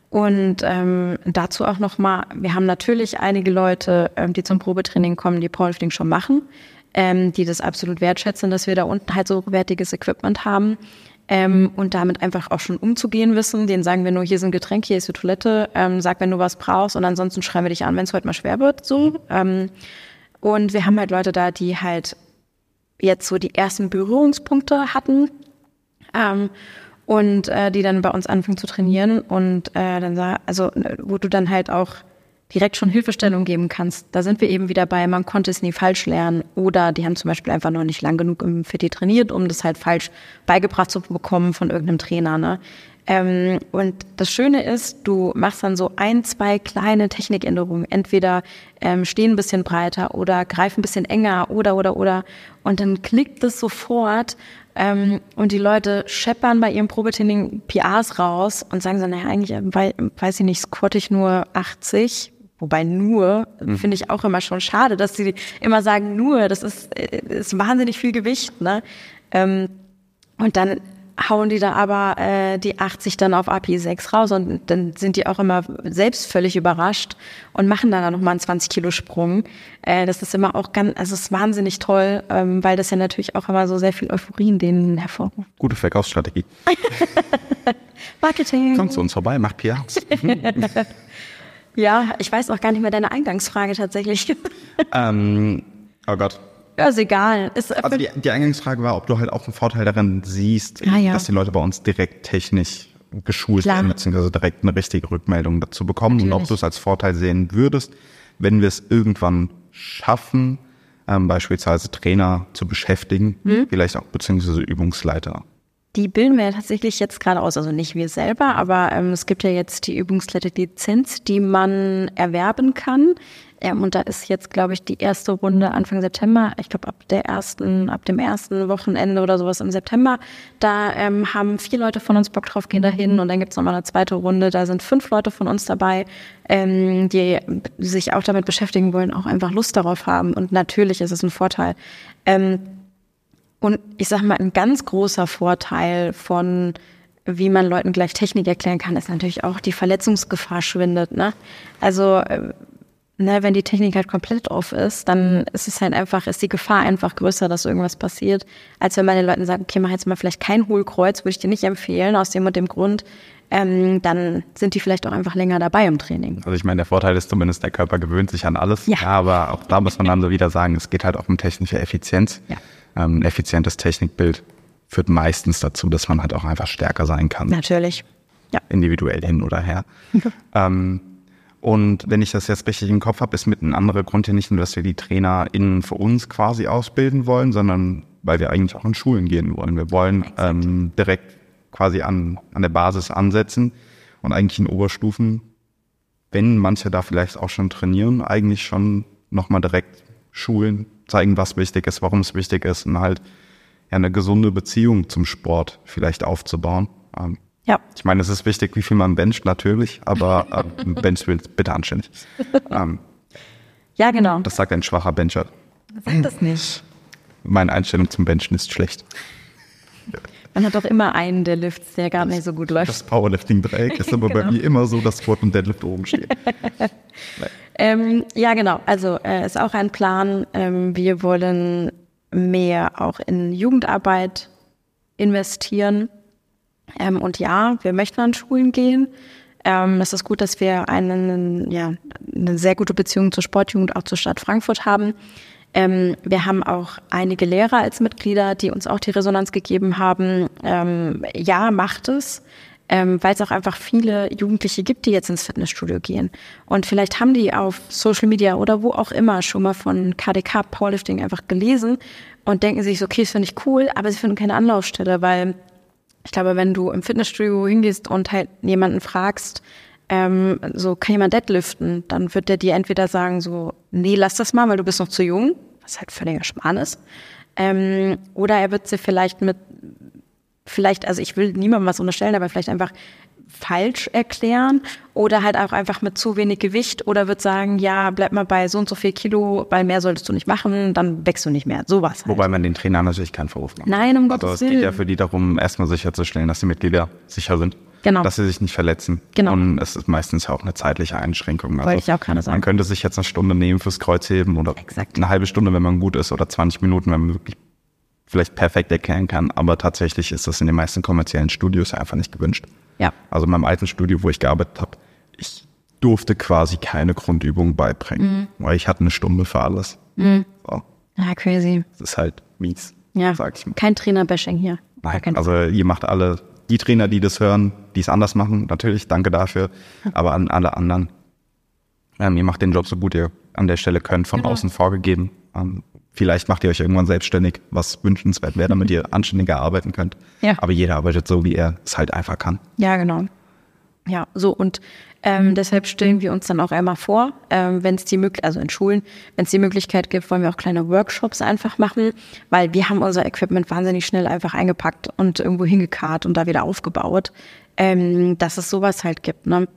und ähm, dazu auch nochmal, wir haben natürlich einige Leute, ähm, die zum Probetraining kommen, die Powerlifting schon machen, ähm, die das absolut wertschätzen, dass wir da unten halt so wertiges Equipment haben. Ähm, und damit einfach auch schon umzugehen wissen. Den sagen wir nur, hier sind Getränke, hier ist die Toilette, ähm, sag, wenn du was brauchst und ansonsten schreiben wir dich an, wenn es heute mal schwer wird. So. Ähm, und wir haben halt Leute da, die halt jetzt so die ersten Berührungspunkte hatten ähm, und äh, die dann bei uns anfangen zu trainieren und äh, dann also wo du dann halt auch direkt schon Hilfestellung geben kannst. Da sind wir eben wieder bei, man konnte es nie falsch lernen oder die haben zum Beispiel einfach noch nicht lang genug im Fitti trainiert, um das halt falsch beigebracht zu bekommen von irgendeinem Trainer. Ne? Ähm, und das Schöne ist, du machst dann so ein, zwei kleine Technikänderungen. Entweder ähm, stehen ein bisschen breiter oder greifen ein bisschen enger oder, oder, oder. Und dann klickt es sofort ähm, und die Leute scheppern bei ihrem Probetraining PRs raus und sagen so, naja, eigentlich, äh, weiß ich nicht, squatte ich nur 80. Wobei nur, mhm. finde ich auch immer schon schade, dass sie immer sagen, nur, das ist, äh, ist wahnsinnig viel Gewicht. Ne? Ähm, und dann hauen die da aber äh, die 80 dann auf API 6 raus und dann sind die auch immer selbst völlig überrascht und machen dann nochmal einen 20 Kilo Sprung. Äh, das ist immer auch ganz, also es ist wahnsinnig toll, ähm, weil das ja natürlich auch immer so sehr viel Euphorie in denen hervorruft. Gute Verkaufsstrategie. <laughs> Marketing. Kommt zu uns vorbei, macht PR. <laughs> ja, ich weiß auch gar nicht mehr deine Eingangsfrage tatsächlich. <laughs> ähm, oh Gott. Ja, ist egal. Ist also die, die Eingangsfrage war, ob du halt auch einen Vorteil darin siehst, ah, ja. dass die Leute bei uns direkt technisch geschult Klar. werden, beziehungsweise direkt eine richtige Rückmeldung dazu bekommen Natürlich. und ob du es als Vorteil sehen würdest, wenn wir es irgendwann schaffen, ähm, beispielsweise Trainer zu beschäftigen, hm? vielleicht auch beziehungsweise Übungsleiter. Die bilden wir ja tatsächlich jetzt gerade aus, also nicht wir selber, aber ähm, es gibt ja jetzt die Übungsleiter-Lizenz, die man erwerben kann. Ähm, und da ist jetzt, glaube ich, die erste Runde Anfang September. Ich glaube, ab der ersten, ab dem ersten Wochenende oder sowas im September. Da ähm, haben vier Leute von uns Bock drauf, gehen da hin. Und dann gibt's nochmal eine zweite Runde. Da sind fünf Leute von uns dabei, ähm, die sich auch damit beschäftigen wollen, auch einfach Lust darauf haben. Und natürlich ist es ein Vorteil. Ähm, und ich sage mal, ein ganz großer Vorteil von wie man Leuten gleich Technik erklären kann, ist natürlich auch die Verletzungsgefahr schwindet. Ne? Also äh, ne, wenn die Technik halt komplett off ist, dann ist es halt einfach, ist die Gefahr einfach größer, dass irgendwas passiert, als wenn man den Leuten sagt, okay, mach jetzt mal vielleicht kein Hohlkreuz, würde ich dir nicht empfehlen, aus dem und dem Grund. Ähm, dann sind die vielleicht auch einfach länger dabei im Training. Also ich meine, der Vorteil ist zumindest, der Körper gewöhnt sich an alles. Ja. ja aber auch da muss man dann so wieder sagen, es geht halt auch um technische Effizienz. Ja. Ähm, ein effizientes Technikbild führt meistens dazu, dass man halt auch einfach stärker sein kann. Natürlich. Ja. Individuell hin oder her. <laughs> ähm, und wenn ich das jetzt richtig im Kopf habe, ist mit ein anderer Grund hier nicht nur, dass wir die TrainerInnen für uns quasi ausbilden wollen, sondern weil wir eigentlich auch in Schulen gehen wollen. Wir wollen ähm, direkt quasi an, an der Basis ansetzen und eigentlich in Oberstufen, wenn manche da vielleicht auch schon trainieren, eigentlich schon nochmal direkt schulen, zeigen, was wichtig ist, warum es wichtig ist und halt ja, eine gesunde Beziehung zum Sport vielleicht aufzubauen. Ähm, ja. Ich meine, es ist wichtig, wie viel man bencht, natürlich, aber <laughs> äh, bench will bitte anständig. Ähm, ja, genau. Das sagt ein schwacher Bencher. Sag das nicht. Meine Einstellung zum Benchen ist schlecht. Man hat doch immer einen der Lifts, der gar nicht so gut läuft. Das Powerlifting-Dreieck <laughs> ist aber bei Genau. mir immer so, dass Squat und Deadlift oben stehen. <laughs> Ähm, ja, genau. Also äh, ist auch ein Plan. Ähm, wir wollen mehr auch in Jugendarbeit investieren. Ähm, und ja, wir möchten an Schulen gehen. Ähm, es ist gut, dass wir einen, ja, eine sehr gute Beziehung zur Sportjugend, auch zur Stadt Frankfurt haben. Ähm, wir haben auch einige Lehrer als Mitglieder, die uns auch die Resonanz gegeben haben. Ähm, ja, macht es ähm, weil es auch einfach viele Jugendliche gibt, die jetzt ins Fitnessstudio gehen. Und vielleicht haben die auf Social Media oder wo auch immer schon mal von KDK Powerlifting einfach gelesen und denken sich so, okay, das finde ich cool, aber sie finden keine Anlaufstelle, weil ich glaube, wenn du im Fitnessstudio hingehst und halt jemanden fragst, ähm, so kann jemand deadliften, dann wird der dir entweder sagen so, nee, lass das mal, weil du bist noch zu jung, was halt völliger Schmarrn ist. Ähm, oder er wird sie vielleicht mit vielleicht, also ich will niemandem was unterstellen, aber vielleicht einfach falsch erklären oder halt auch einfach mit zu wenig Gewicht oder wird sagen, ja, bleib mal bei so und so viel Kilo, weil mehr solltest du nicht machen, dann wächst du nicht mehr. Sowas halt. Wobei man den Trainer natürlich keinen Vorwurf macht. Nein, um Also Gottes es geht Willen. ja für die darum, erstmal sicherzustellen, dass die Mitglieder sicher sind. Genau. Dass sie sich nicht verletzen. Genau. Und es ist meistens ja auch eine zeitliche Einschränkung. Also Wollte ich auch gerade sagen. Man könnte sich jetzt eine Stunde nehmen fürs Kreuzheben oder Exakt. eine halbe Stunde, wenn man gut ist, oder 20 Minuten, wenn man wirklich vielleicht perfekt erklären kann. Aber tatsächlich ist das in den meisten kommerziellen Studios einfach nicht gewünscht. Ja. Also in meinem alten Studio, wo ich gearbeitet habe, ich durfte quasi keine Grundübung beibringen, Mhm. weil ich hatte eine Stunde für alles. So, Ja, crazy. das ist halt mies, Ja, sag ich mal. kein Trainer-Bashing hier. Nein, also ihr macht alle, die Trainer, die das hören, die es anders machen, natürlich, danke dafür, aber an alle anderen, ähm, ihr macht den Job so gut ihr an der Stelle könnt, von Genau. außen vorgegeben. Ähm, vielleicht macht ihr euch irgendwann selbstständig, was wünschenswert wäre, damit ihr <laughs> anständiger arbeiten könnt. Ja. Aber jeder arbeitet so, wie er es halt einfach kann. Ja, genau. Ja, so und ähm, deshalb stellen wir uns dann auch einmal vor, ähm, wenn es die Möglichkeit, also in Schulen, wenn es die Möglichkeit gibt, wollen wir auch kleine Workshops einfach machen, weil wir haben unser Equipment wahnsinnig schnell einfach eingepackt und irgendwo hingekarrt und da wieder aufgebaut, ähm, dass es sowas halt gibt. Ne?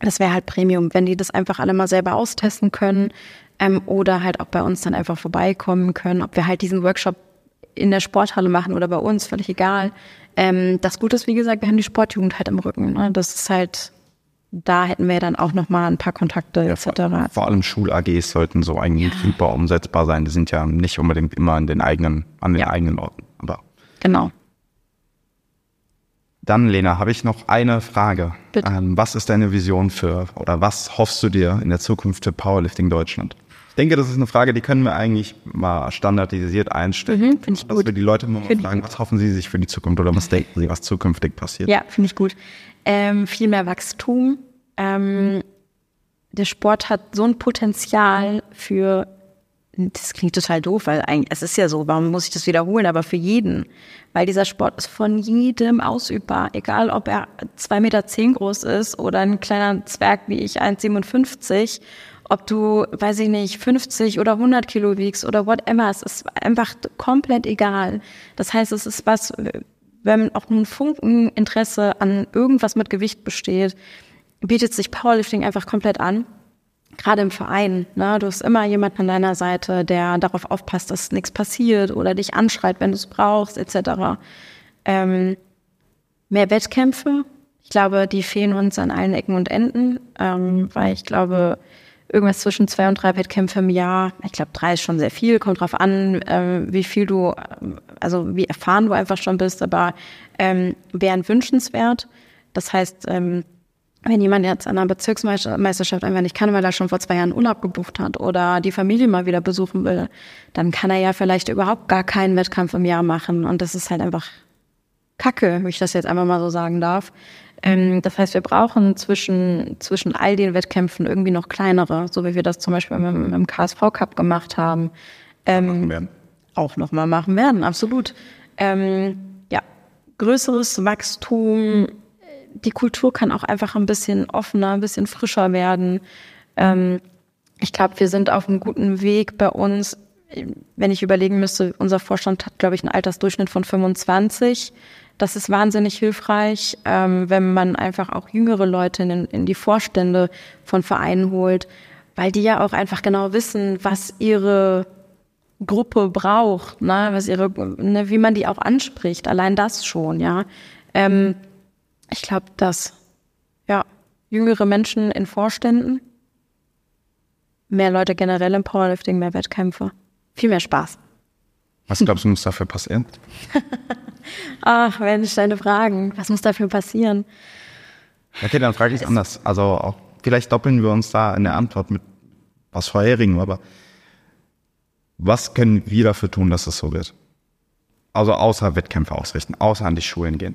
Das wäre halt Premium, wenn die das einfach alle mal selber austesten können ähm, oder halt auch bei uns dann einfach vorbeikommen können, ob wir halt diesen Workshop in der Sporthalle machen oder bei uns, völlig egal. Ähm, das Gute ist, wie gesagt, wir haben die Sportjugend halt im Rücken. Ne? Das ist halt, da hätten wir dann auch noch mal ein paar Kontakte etc. Vor allem Schul-AGs sollten so eigentlich super umsetzbar sein. Die sind ja nicht unbedingt immer an den eigenen, an den Ja. eigenen Orten. Aber Genau. Dann, Lena, habe ich noch eine Frage. Bitte. Ähm, was ist deine Vision für oder was hoffst du dir in der Zukunft für Powerlifting Deutschland? Ich denke, das ist eine Frage, die können wir eigentlich mal standardisiert einstellen. Mhm, finde ich Dass gut. wir die Leute mal fragen, was hoffen sie sich für die Zukunft oder was denken sie, was zukünftig passiert? Ja, finde ich gut. Ähm, viel mehr Wachstum. Ähm, der Sport hat so ein Potenzial für, das klingt total doof, weil eigentlich, es ist ja so, warum muss ich das wiederholen, aber für jeden. Weil dieser Sport ist von jedem ausübbar, egal ob er 2,10 Meter zehn groß ist oder ein kleiner Zwerg wie ich, 1,57 ob du, weiß ich nicht, 50 oder 100 Kilo wiegst oder whatever, es ist einfach komplett egal. Das heißt, es ist was, wenn auch nur ein Funken Interesse an irgendwas mit Gewicht besteht, bietet sich Powerlifting einfach komplett an. Gerade im Verein, ne? du hast immer jemanden an deiner Seite, der darauf aufpasst, dass nichts passiert oder dich anschreit, wenn du es brauchst, etc. Ähm, mehr Wettkämpfe. Ich glaube, die fehlen uns an allen Ecken und Enden, ähm, weil ich glaube, irgendwas zwischen zwei und drei Wettkämpfe im Jahr, ich glaube, drei ist schon sehr viel, kommt drauf an, ähm, wie viel du, also wie erfahren du einfach schon bist, aber ähm, wären wünschenswert. Das heißt, ähm, wenn jemand jetzt an einer Bezirksmeisterschaft einfach nicht kann, weil er schon vor zwei Jahren Urlaub gebucht hat oder die Familie mal wieder besuchen will, dann kann er ja vielleicht überhaupt gar keinen Wettkampf im Jahr machen. Und das ist halt einfach Kacke, wenn ich das jetzt einfach mal so sagen darf. Ähm, das heißt, wir brauchen zwischen, zwischen all den Wettkämpfen irgendwie noch kleinere, so wie wir das zum Beispiel mit dem KSV Cup gemacht haben. Ähm, werden. auch nochmal machen werden, absolut. Ähm, ja, größeres Wachstum. Die Kultur kann auch einfach ein bisschen offener, ein bisschen frischer werden. Ähm, ich glaube, wir sind auf einem guten Weg bei uns. Wenn ich überlegen müsste, unser Vorstand hat, glaube ich, einen Altersdurchschnitt von 25. Das ist wahnsinnig hilfreich, ähm, wenn man einfach auch jüngere Leute in, in die Vorstände von Vereinen holt, weil die ja auch einfach genau wissen, was ihre Gruppe braucht, ne, was ihre, ne, wie man die auch anspricht, allein das schon, ja. Ähm, ich glaube, dass ja jüngere Menschen in Vorständen, mehr Leute generell im Powerlifting, mehr Wettkämpfe, viel mehr Spaß. Was glaubst du, muss dafür passieren? <laughs> Ach, Mensch, deine Fragen. Was muss dafür passieren? Okay, dann frage ich es anders. Also auch, vielleicht doppeln wir uns da in der Antwort mit was vorherigen, aber was können wir dafür tun, dass es so wird? Also außer Wettkämpfe ausrichten, außer an die Schulen gehen.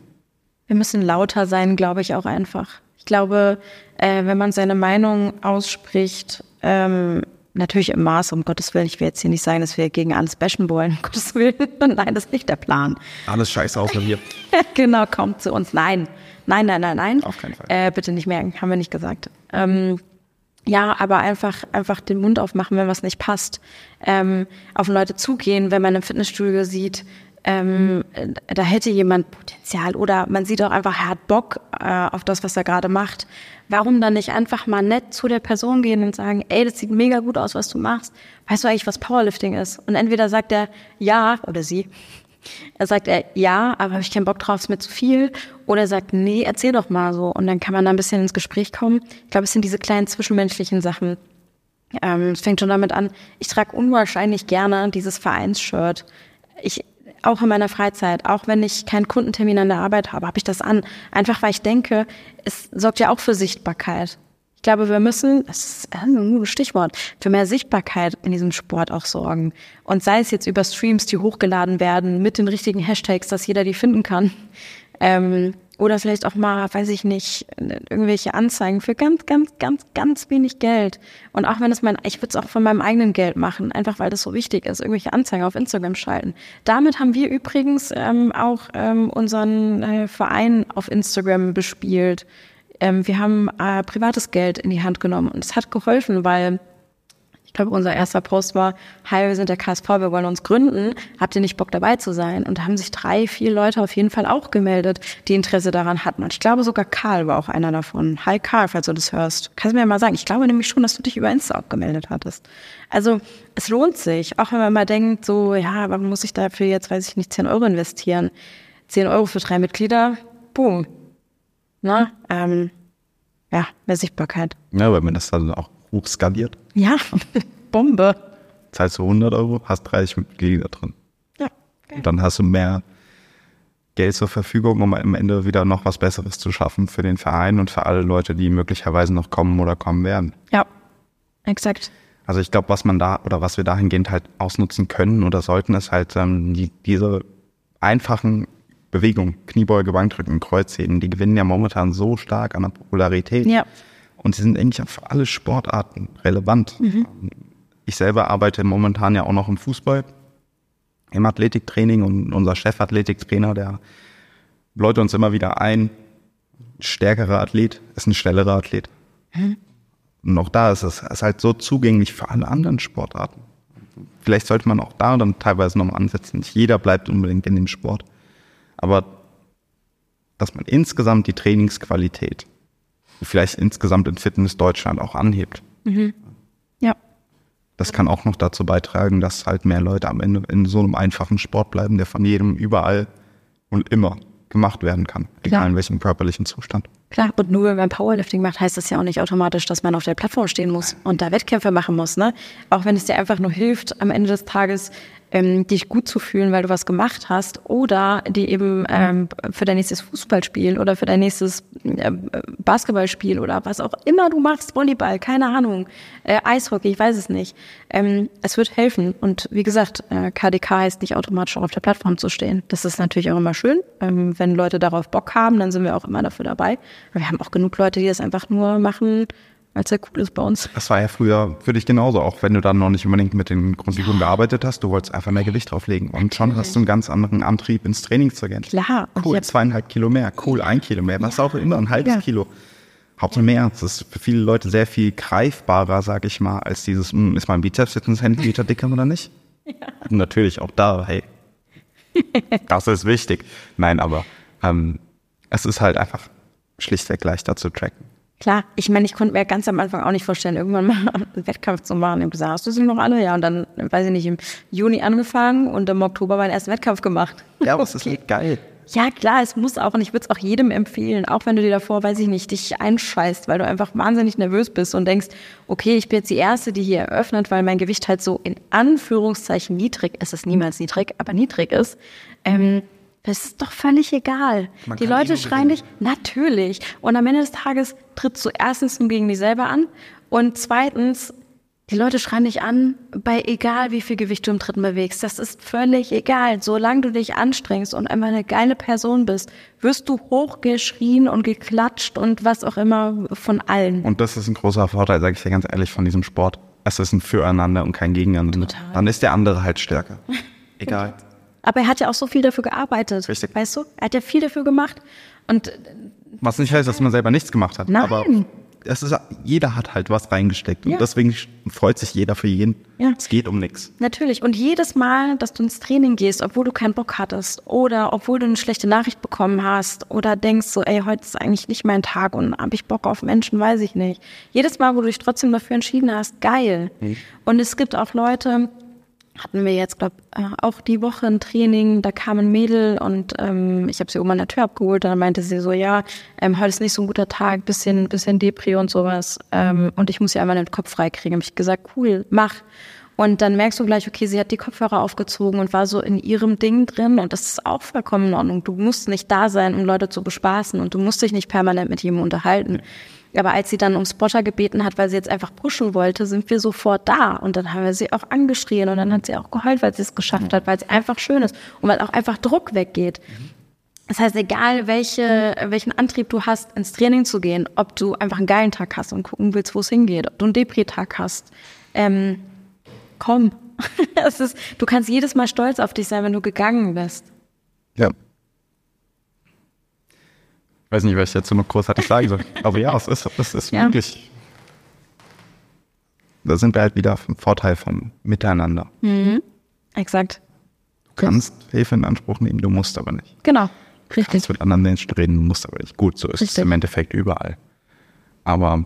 Wir müssen lauter sein, glaube ich auch einfach. Ich glaube, äh, wenn man seine Meinung ausspricht, ähm, natürlich im Maß, um Gottes Willen, ich will jetzt hier nicht sagen, dass wir gegen alles bashen wollen, <laughs> um Gottes Willen. <laughs> Nein, das ist nicht der Plan. Alles scheiße außer wir. <laughs> genau, kommt zu uns. Nein, nein, nein, nein, nein. Auf keinen Fall. Äh, bitte nicht merken, haben wir nicht gesagt. Ähm, ja, aber einfach, einfach den Mund aufmachen, wenn was nicht passt. Ähm, auf Leute zugehen, wenn man im Fitnessstudio sieht, ähm, da hätte jemand Potenzial oder man sieht auch einfach, er hat Bock äh, auf das, was er gerade macht. Warum dann nicht einfach mal nett zu der Person gehen und sagen, ey, das sieht mega gut aus, was du machst. Weißt du eigentlich, was Powerlifting ist? Und entweder sagt er ja oder sie. Er sagt er ja, aber habe ich keinen Bock drauf, ist mir zu viel. Oder er sagt, nee, erzähl doch mal so. Und dann kann man da ein bisschen ins Gespräch kommen. Ich glaube, es sind diese kleinen zwischenmenschlichen Sachen. Ähm, es fängt schon damit an, ich trage unwahrscheinlich gerne dieses Vereinsshirt. Ich auch in meiner Freizeit, auch wenn ich keinen Kundentermin an der Arbeit habe, habe ich das an. Einfach weil ich denke, es sorgt ja auch für Sichtbarkeit. Ich glaube, wir müssen, das ist ein gutes Stichwort, für mehr Sichtbarkeit in diesem Sport auch sorgen. Und sei es jetzt über Streams, die hochgeladen werden, mit den richtigen Hashtags, dass jeder die finden kann. Ähm, oder vielleicht auch mal, weiß ich nicht, irgendwelche Anzeigen für ganz, ganz, ganz, ganz wenig Geld. Und auch wenn es mein, ich würde es auch von meinem eigenen Geld machen, einfach weil das so wichtig ist, irgendwelche Anzeigen auf Instagram schalten. Damit haben wir übrigens ähm, auch ähm, unseren äh, Verein auf Instagram bespielt. Ähm, wir haben äh, privates Geld in die Hand genommen und es hat geholfen, weil glaube, unser erster Post war, hi, wir sind der KSV, wir wollen uns gründen. Habt ihr nicht Bock dabei zu sein? Und da haben sich drei, vier Leute auf jeden Fall auch gemeldet, die Interesse daran hatten. Und ich glaube sogar Karl war auch einer davon. Hi Karl, falls du das hörst. Kannst du mir mal sagen. Ich glaube nämlich schon, dass du dich über Insta auch gemeldet hattest. Also es lohnt sich, auch wenn man mal denkt, so, ja, warum muss ich dafür jetzt, weiß ich nicht, 10 Euro investieren? 10 Euro für drei Mitglieder, boom. Na, ähm, ja, mehr Sichtbarkeit. Ja, weil man das dann auch hochskaliert. Ja, <laughs> Bombe. Zahlst du 100 Euro, hast 30 Mitglieder drin. Ja. Okay. Und dann hast du mehr Geld zur Verfügung, um am Ende wieder noch was Besseres zu schaffen für den Verein und für alle Leute, die möglicherweise noch kommen oder kommen werden. Ja, exakt. Also ich glaube, was man da oder was wir dahingehend halt ausnutzen können oder sollten, ist halt ähm, die, diese einfachen Bewegungen, Kniebeuge, Bankdrücken, Kreuzheben, die gewinnen ja momentan so stark an der Popularität. Ja. Und sie sind eigentlich für alle Sportarten relevant. Mhm. Ich selber arbeite momentan ja auch noch im Fußball, im Athletiktraining und unser Chefathletiktrainer, der bläut uns immer wieder ein, stärkerer Athlet ist ein schnellerer Athlet. Mhm. Und auch da ist es ist halt so zugänglich für alle anderen Sportarten. Vielleicht sollte man auch da dann teilweise nochmal ansetzen. Nicht jeder bleibt unbedingt in dem Sport. Aber dass man insgesamt die Trainingsqualität vielleicht insgesamt in Fitness Deutschland auch anhebt. Mhm. Ja. Das kann auch noch dazu beitragen, dass halt mehr Leute am Ende in so einem einfachen Sport bleiben, der von jedem überall und immer gemacht werden kann, egal Klar. in welchem körperlichen Zustand. Klar, und nur wenn man Powerlifting macht, heißt das ja auch nicht automatisch, dass man auf der Plattform stehen muss und da Wettkämpfe machen muss. Ne? Auch wenn es dir einfach nur hilft, am Ende des Tages ähm, dich gut zu fühlen, weil du was gemacht hast, oder die eben ähm, für dein nächstes Fußballspiel oder für dein nächstes äh, Basketballspiel oder was auch immer du machst, Volleyball, keine Ahnung, äh, Eishockey, ich weiß es nicht. Ähm, es wird helfen. Und wie gesagt, äh, KDK heißt nicht automatisch auch auf der Plattform zu stehen. Das ist natürlich auch immer schön. Ähm, wenn Leute darauf Bock haben, dann sind wir auch immer dafür dabei. Wir haben auch genug Leute, die das einfach nur machen, weil es ja cool ist bei uns. Das war ja früher für dich genauso, auch wenn du dann noch nicht unbedingt mit den Grundfiguren ja. gearbeitet hast, du wolltest einfach mehr Gewicht drauflegen. Und schon hast du einen ganz anderen Antrieb, ins Training zu gehen. Klar. Cool, zweieinhalb Kilo mehr, cool, ein Kilo mehr, was auch immer, ein halbes ja. Kilo. Hauptsache mehr. Das ist für viele Leute sehr viel greifbarer, sag ich mal, als dieses, mh, hm, ist mein Bizeps jetzt ein Zentimeter dicker oder nicht? <laughs> Ja. Und natürlich auch da, hey, das ist wichtig. Nein, aber ähm, es ist halt einfach schlichtweg leichter zu tracken. Klar, ich meine, ich konnte mir ganz am Anfang auch nicht vorstellen, irgendwann mal <laughs> einen Wettkampf zu machen. Ich habe gesagt, hast du sie noch alle? Ja, und dann, weiß ich nicht, im Juni angefangen und im Oktober meinen ersten Wettkampf gemacht. Ja, aber es <laughs> ist geil. Ja, klar, es muss auch und ich würde es auch jedem empfehlen, auch wenn du dir davor, weiß ich nicht, dich einscheißt, weil du einfach wahnsinnig nervös bist und denkst, okay, ich bin jetzt die Erste, die hier eröffnet, weil mein Gewicht halt so in Anführungszeichen niedrig, es ist niemals niedrig, aber niedrig ist. Ähm, das ist doch völlig egal. Man die Leute schreien dich, natürlich. Und am Ende des Tages trittst du erstens nur gegen dich selber an und zweitens, die Leute schreien dich an, bei egal wie viel Gewicht du im Dritten bewegst. Das ist völlig egal. Solange du dich anstrengst und einfach eine geile Person bist, wirst du hochgeschrien und geklatscht und was auch immer von allen. Und das ist ein großer Vorteil, sage ich dir ganz ehrlich, von diesem Sport. Es ist ein Füreinander und kein Gegeneinander. Total. Dann ist der andere halt stärker. <laughs> Egal. Aber er hat ja auch so viel dafür gearbeitet. Richtig. Weißt du? Er hat ja viel dafür gemacht. Und Was nicht heißt, dass man selber nichts gemacht hat. Nein. Aber es ist, jeder hat halt was reingesteckt. Und Ja. deswegen freut sich jeder für jeden. Ja. Es geht um nichts. Natürlich. Und jedes Mal, dass du ins Training gehst, obwohl du keinen Bock hattest oder obwohl du eine schlechte Nachricht bekommen hast oder denkst so, ey, heute ist eigentlich nicht mein Tag und habe ich Bock auf Menschen, weiß ich nicht. Jedes Mal, wo du dich trotzdem dafür entschieden hast, geil. Und es gibt auch Leute, hatten wir jetzt, glaube äh, auch die Woche ein Training, da kam ein Mädel und ähm, ich habe sie oben an der Tür abgeholt, dann meinte sie so, ja, ähm, heute ist nicht so ein guter Tag, bisschen, bisschen Depri und sowas ähm, und ich muss ja einmal den Kopf freikriegen. Hab ich gesagt, cool, mach. Und dann merkst du gleich, okay, sie hat die Kopfhörer aufgezogen und war so in ihrem Ding drin und das ist auch vollkommen in Ordnung. Du musst nicht da sein, um Leute zu bespaßen und du musst dich nicht permanent mit jemandem unterhalten. Aber als sie dann um Spotter gebeten hat, weil sie jetzt einfach pushen wollte, sind wir sofort da. Und dann haben wir sie auch angeschrien und dann hat sie auch geheult, weil sie es geschafft hat, weil es einfach schön ist und weil auch einfach Druck weggeht. Das heißt, egal welche, welchen Antrieb du hast, ins Training zu gehen, ob du einfach einen geilen Tag hast und gucken willst, wo es hingeht, ob du einen Depri-Tag hast, ähm, komm. <laughs> ist, du kannst jedes Mal stolz auf dich sein, wenn du gegangen bist. Ja. Weiß nicht, was ich dazu noch großartig sagen soll. Aber ja, es ist, es ist Ja. wirklich. Da sind wir halt wieder vom Vorteil vom Miteinander. Exakt. Du kannst Hilfe in Anspruch nehmen, du musst aber nicht. Genau. Du Richtig. kannst mit anderen Menschen reden, du musst aber nicht. Gut, so ist es Richtig. im Endeffekt überall. Aber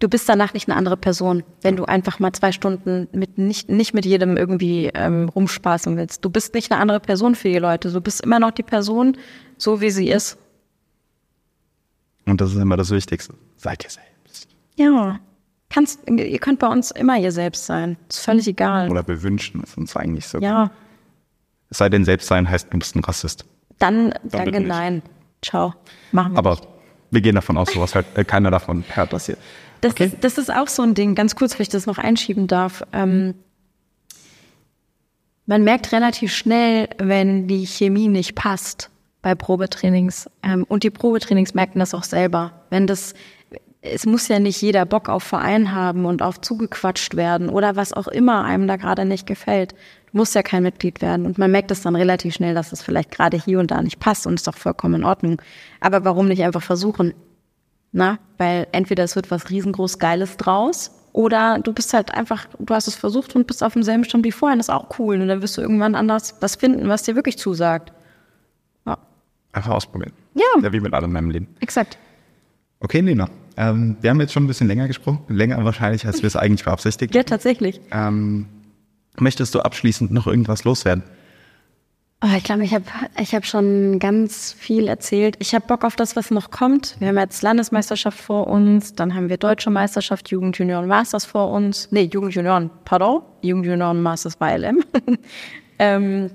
Du bist danach nicht eine andere Person, wenn du einfach mal zwei Stunden mit nicht, nicht mit jedem irgendwie ähm, rumspaßen willst. Du bist nicht eine andere Person für die Leute. Du bist immer noch die Person, so wie sie ist. Und das ist immer das Wichtigste. Seid ihr selbst. Ja. Kannst, ihr könnt bei uns immer ihr selbst sein. Ist völlig egal. Oder wir wünschen es uns eigentlich so. Ja. Es sei denn, selbst sein heißt, du bist ein Rassist. Dann, bitte danke, nicht. nein. Ciao. Machen wir Aber nicht. wir gehen davon aus, sowas äh, keiner davon hört das hier. Das, Okay. ist, das ist auch so ein Ding, ganz kurz, wenn ich das noch einschieben darf. Ähm, man merkt relativ schnell, wenn die Chemie nicht passt bei Probetrainings. Ähm, und die Probetrainings merken das auch selber. Wenn das, es muss ja nicht jeder Bock auf Verein haben und auf zugequatscht werden oder was auch immer einem da gerade nicht gefällt. Du musst ja kein Mitglied werden. Und man merkt es dann relativ schnell, dass es vielleicht gerade hier und da nicht passt und ist doch vollkommen in Ordnung. Aber warum nicht einfach versuchen? Na, weil entweder es wird was riesengroß Geiles draus oder du bist halt einfach, du hast es versucht und bist auf demselben Stand wie vorher. Das ist auch cool. Und dann wirst du irgendwann anders was finden, was dir wirklich zusagt. Einfach ausprobieren. Ja. Ja, wie mit allem in meinem Leben. exakt. Okay, Lena. Ähm, wir haben jetzt schon ein bisschen länger gesprochen. Länger wahrscheinlich, als wir es eigentlich beabsichtigt Ja, tatsächlich. Ähm, möchtest du abschließend noch irgendwas loswerden? Oh, ich glaube, ich habe ich hab schon ganz viel erzählt. Ich habe Bock auf das, was noch kommt. Wir haben jetzt Landesmeisterschaft vor uns, dann haben wir Deutsche Meisterschaft, Jugend, Junioren, Masters vor uns. Nee, Jugend, Junioren, pardon, Jugend, Junioren, Masters bei LM. <laughs> ähm,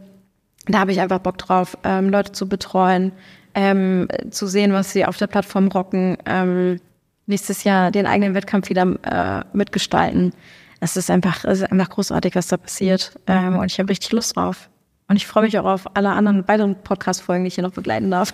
da habe ich einfach Bock drauf, ähm, Leute zu betreuen, ähm, zu sehen, was sie auf der Plattform rocken. Ähm, nächstes Jahr den eigenen Wettkampf wieder äh, mitgestalten. Es ist einfach, es ist einfach großartig, was da passiert. Ähm, und ich habe richtig Lust drauf. Und ich freue mich auch auf alle anderen weiteren Podcast-Folgen, die ich hier noch begleiten darf.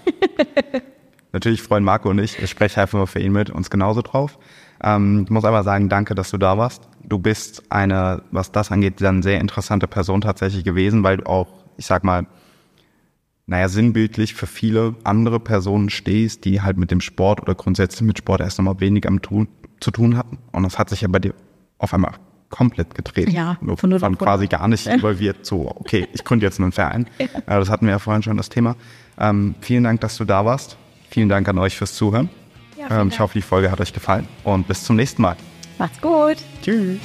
<laughs> Natürlich freuen Marco und ich, ich spreche einfach mal für ihn mit, uns genauso drauf. Ähm, ich muss aber sagen, danke, dass du da warst. Du bist eine, was das angeht, dann sehr interessante Person tatsächlich gewesen, weil du auch, ich sag mal, naja, sinnbildlich für viele andere Personen stehst, die halt mit dem Sport oder grundsätzlich mit Sport erst einmal wenig am tun, zu tun hatten. Und das hat sich ja bei dir auf einmal komplett gedreht. Ja, von null waren quasi gar nicht <laughs> involviert, so, okay, ich gründe jetzt einen Verein. Äh, Das hatten wir ja vorhin schon das Thema. Ähm, vielen Dank, dass du da warst. Vielen Dank an euch fürs Zuhören. Ja, ähm, ich hoffe, die Folge hat euch gefallen und bis zum nächsten Mal. Macht's gut. Tschüss.